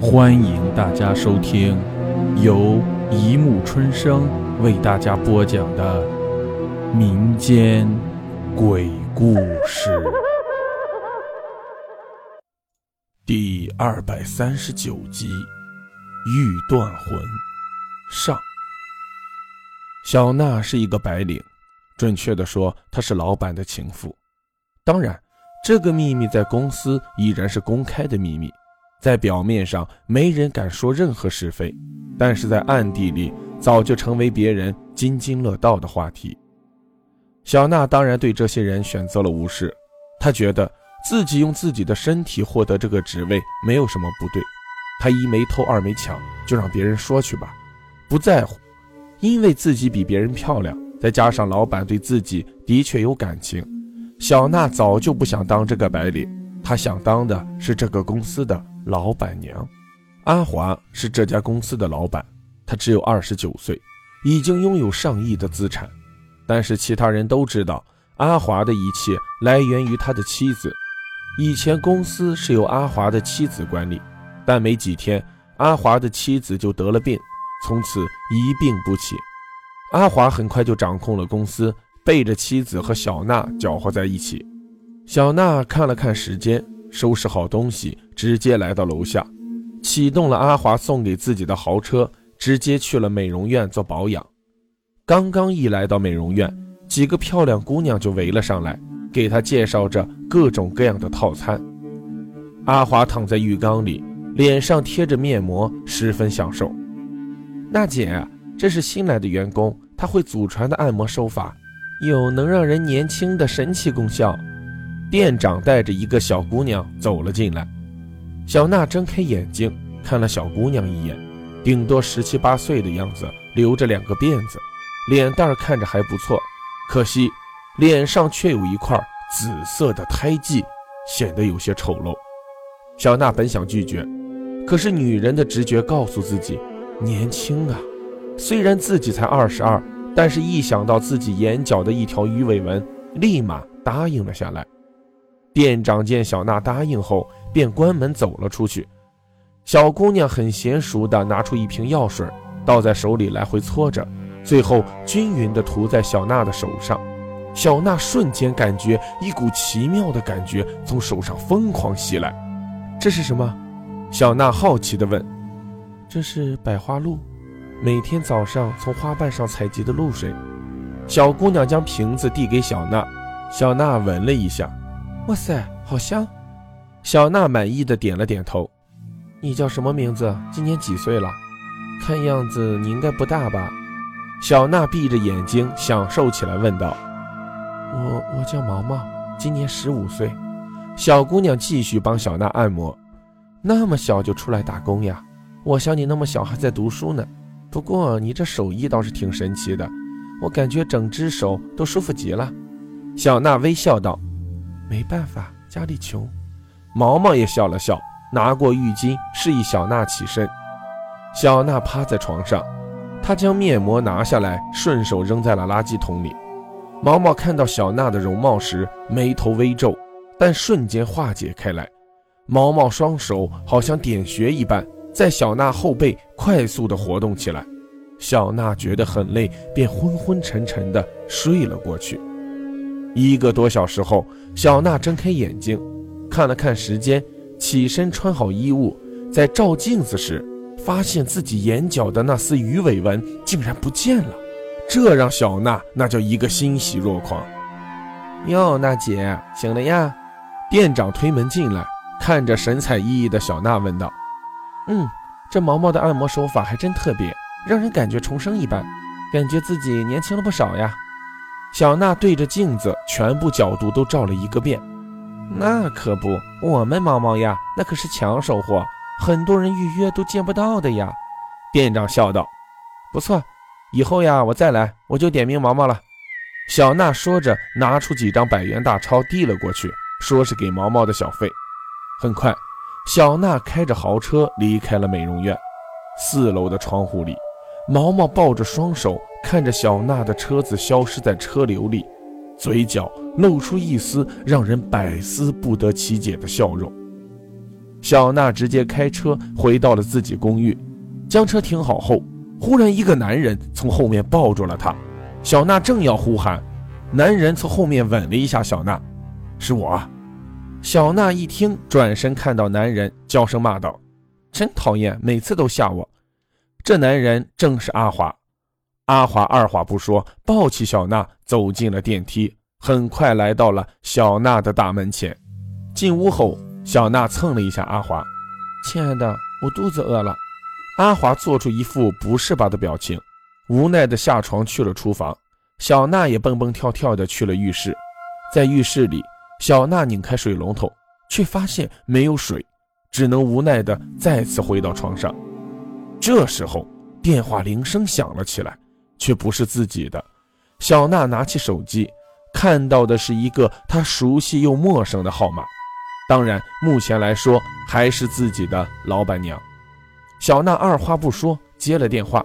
欢迎大家收听由一木春生为大家播讲的民间鬼故事第二百三十九集《欲断魂》上。小娜是一个白领，准确的说，她是老板的情妇。当然，这个秘密在公司依然是公开的秘密。在表面上，没人敢说任何是非，但是在暗地里，早就成为别人津津乐道的话题。小娜当然对这些人选择了无视，她觉得自己用自己的身体获得这个职位没有什么不对，她一没偷二没抢，就让别人说去吧，不在乎，因为自己比别人漂亮，再加上老板对自己的确有感情，小娜早就不想当这个白领，她想当的是这个公司的。老板娘阿华是这家公司的老板，他只有二十九岁，已经拥有上亿的资产。但是其他人都知道，阿华的一切来源于他的妻子。以前公司是由阿华的妻子管理，但没几天，阿华的妻子就得了病，从此一病不起。阿华很快就掌控了公司，背着妻子和小娜搅和在一起。小娜看了看时间。收拾好东西，直接来到楼下，启动了阿华送给自己的豪车，直接去了美容院做保养。刚刚一来到美容院，几个漂亮姑娘就围了上来，给他介绍着各种各样的套餐。阿华躺在浴缸里，脸上贴着面膜，十分享受。娜姐，这是新来的员工，他会祖传的按摩手法，有能让人年轻的神奇功效。店长带着一个小姑娘走了进来，小娜睁开眼睛看了小姑娘一眼，顶多十七八岁的样子，留着两个辫子，脸蛋看着还不错，可惜脸上却有一块紫色的胎记，显得有些丑陋。小娜本想拒绝，可是女人的直觉告诉自己，年轻啊，虽然自己才二十二，但是一想到自己眼角的一条鱼尾纹，立马答应了下来。店长见小娜答应后，便关门走了出去。小姑娘很娴熟地拿出一瓶药水，倒在手里来回搓着，最后均匀地涂在小娜的手上。小娜瞬间感觉一股奇妙的感觉从手上疯狂袭来。这是什么？小娜好奇地问。这是百花露，每天早上从花瓣上采集的露水。小姑娘将瓶子递给小娜，小娜闻了一下。哇塞，好香！小娜满意的点了点头。你叫什么名字？今年几岁了？看样子你应该不大吧？小娜闭着眼睛享受起来，问道：“我我叫毛毛，今年十五岁。”小姑娘继续帮小娜按摩。那么小就出来打工呀？我想你那么小还在读书呢。不过你这手艺倒是挺神奇的，我感觉整只手都舒服极了。小娜微笑道。没办法，家里穷。毛毛也笑了笑，拿过浴巾示意小娜起身。小娜趴在床上，她将面膜拿下来，顺手扔在了垃圾桶里。毛毛看到小娜的容貌时，眉头微皱，但瞬间化解开来。毛毛双手好像点穴一般，在小娜后背快速地活动起来。小娜觉得很累，便昏昏沉沉地睡了过去。一个多小时后，小娜睁开眼睛，看了看时间，起身穿好衣物，在照镜子时，发现自己眼角的那丝鱼尾纹竟然不见了，这让小娜那叫一个欣喜若狂。哟，娜姐醒了呀？店长推门进来，看着神采奕奕的小娜问道：“嗯，这毛毛的按摩手法还真特别，让人感觉重生一般，感觉自己年轻了不少呀。”小娜对着镜子，全部角度都照了一个遍。那可不，我们毛毛呀，那可是抢手货，很多人预约都见不到的呀。店长笑道：“不错，以后呀，我再来，我就点名毛毛了。”小娜说着，拿出几张百元大钞递了过去，说是给毛毛的小费。很快，小娜开着豪车离开了美容院。四楼的窗户里，毛毛抱着双手。看着小娜的车子消失在车流里，嘴角露出一丝让人百思不得其解的笑容。小娜直接开车回到了自己公寓，将车停好后，忽然一个男人从后面抱住了她。小娜正要呼喊，男人从后面吻了一下小娜：“是我。”小娜一听，转身看到男人，娇声骂道：“真讨厌，每次都吓我。”这男人正是阿华。阿华二话不说，抱起小娜走进了电梯，很快来到了小娜的大门前。进屋后，小娜蹭了一下阿华：“亲爱的，我肚子饿了。”阿华做出一副不是吧的表情，无奈的下床去了厨房。小娜也蹦蹦跳跳的去了浴室，在浴室里。小娜拧开水龙头，却发现没有水，只能无奈的再次回到床上。这时候，电话铃声响了起来，却不是自己的。小娜拿起手机，看到的是一个她熟悉又陌生的号码。当然，目前来说还是自己的老板娘。小娜二话不说接了电话，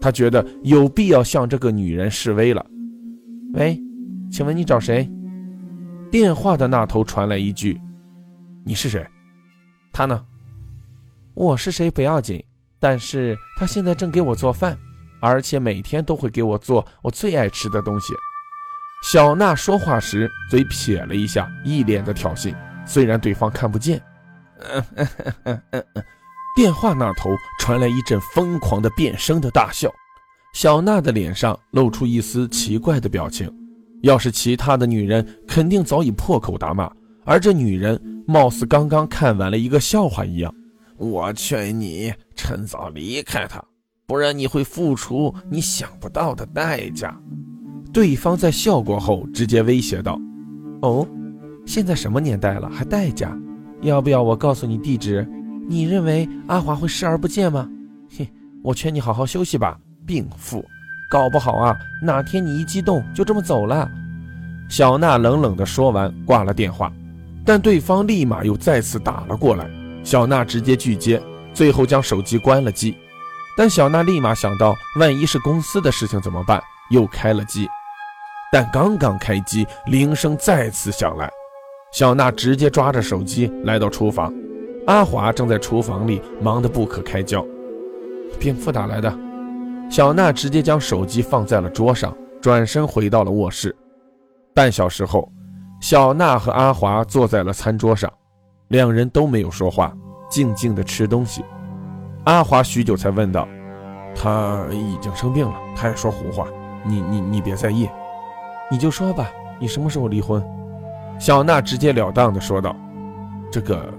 她觉得有必要向这个女人示威了。喂，请问你找谁？电话的那头传来一句：“你是谁？他呢？我是谁不要紧，但是他现在正给我做饭，而且每天都会给我做我最爱吃的东西。”小娜说话时嘴撇了一下，一脸的挑衅，虽然对方看不见。电话那头传来一阵疯狂的变声的大笑，小娜的脸上露出一丝奇怪的表情。要是其他的女人，肯定早已破口大骂，而这女人貌似刚刚看完了一个笑话一样。我劝你趁早离开他，不然你会付出你想不到的代价。对方在笑过后直接威胁道：“哦，现在什么年代了，还代价？要不要我告诉你地址？你认为阿华会视而不见吗？嘿，我劝你好好休息吧，病妇。”搞不好啊，哪天你一激动就这么走了。小娜冷冷地说完，挂了电话。但对方立马又再次打了过来，小娜直接拒接，最后将手机关了机。但小娜立马想到，万一是公司的事情怎么办？又开了机。但刚刚开机，铃声再次响来，小娜直接抓着手机来到厨房，阿华正在厨房里忙得不可开交。蝙蝠打来的。小娜直接将手机放在了桌上，转身回到了卧室。半小时后，小娜和阿华坐在了餐桌上，两人都没有说话，静静的吃东西。阿华许久才问道：“他已经生病了，他也说胡话，你你你别在意，你就说吧，你什么时候离婚？”小娜直截了当的说道：“这个，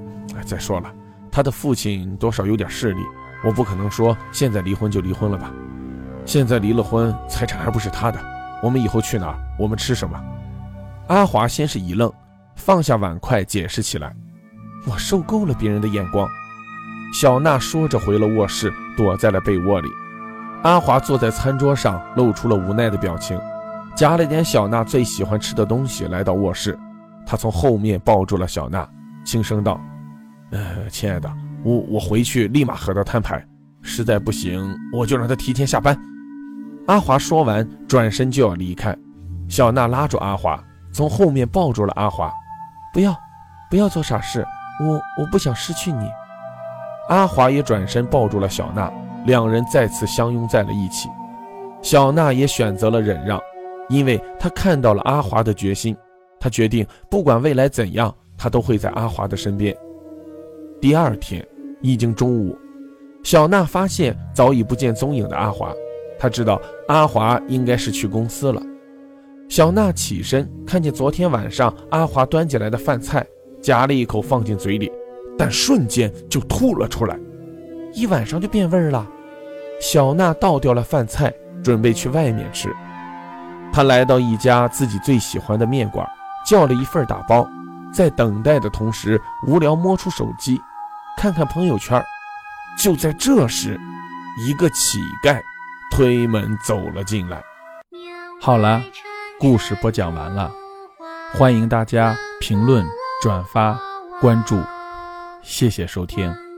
再说了，他的父亲多少有点势力，我不可能说现在离婚就离婚了吧。”现在离了婚，财产还不是他的。我们以后去哪儿？我们吃什么？阿华先是一愣，放下碗筷，解释起来：“我受够了别人的眼光。”小娜说着回了卧室，躲在了被窝里。阿华坐在餐桌上，露出了无奈的表情，夹了点小娜最喜欢吃的东西，来到卧室。他从后面抱住了小娜，轻声道：“呃，亲爱的，我我回去立马和他摊牌，实在不行，我就让他提前下班。”阿华说完，转身就要离开，小娜拉住阿华，从后面抱住了阿华。不要，不要做傻事，我我不想失去你。阿华也转身抱住了小娜，两人再次相拥在了一起。小娜也选择了忍让，因为她看到了阿华的决心，她决定不管未来怎样，她都会在阿华的身边。第二天已经中午，小娜发现早已不见踪影的阿华。她知道阿华应该是去公司了。小娜起身，看见昨天晚上阿华端进来的饭菜，夹了一口放进嘴里，但瞬间就吐了出来，一晚上就变味了。小娜倒掉了饭菜，准备去外面吃。她来到一家自己最喜欢的面馆，叫了一份打包，在等待的同时，无聊摸出手机，看看朋友圈。就在这时，一个乞丐。推门走了进来。好了，故事播讲完了，欢迎大家评论、转发、关注，谢谢收听。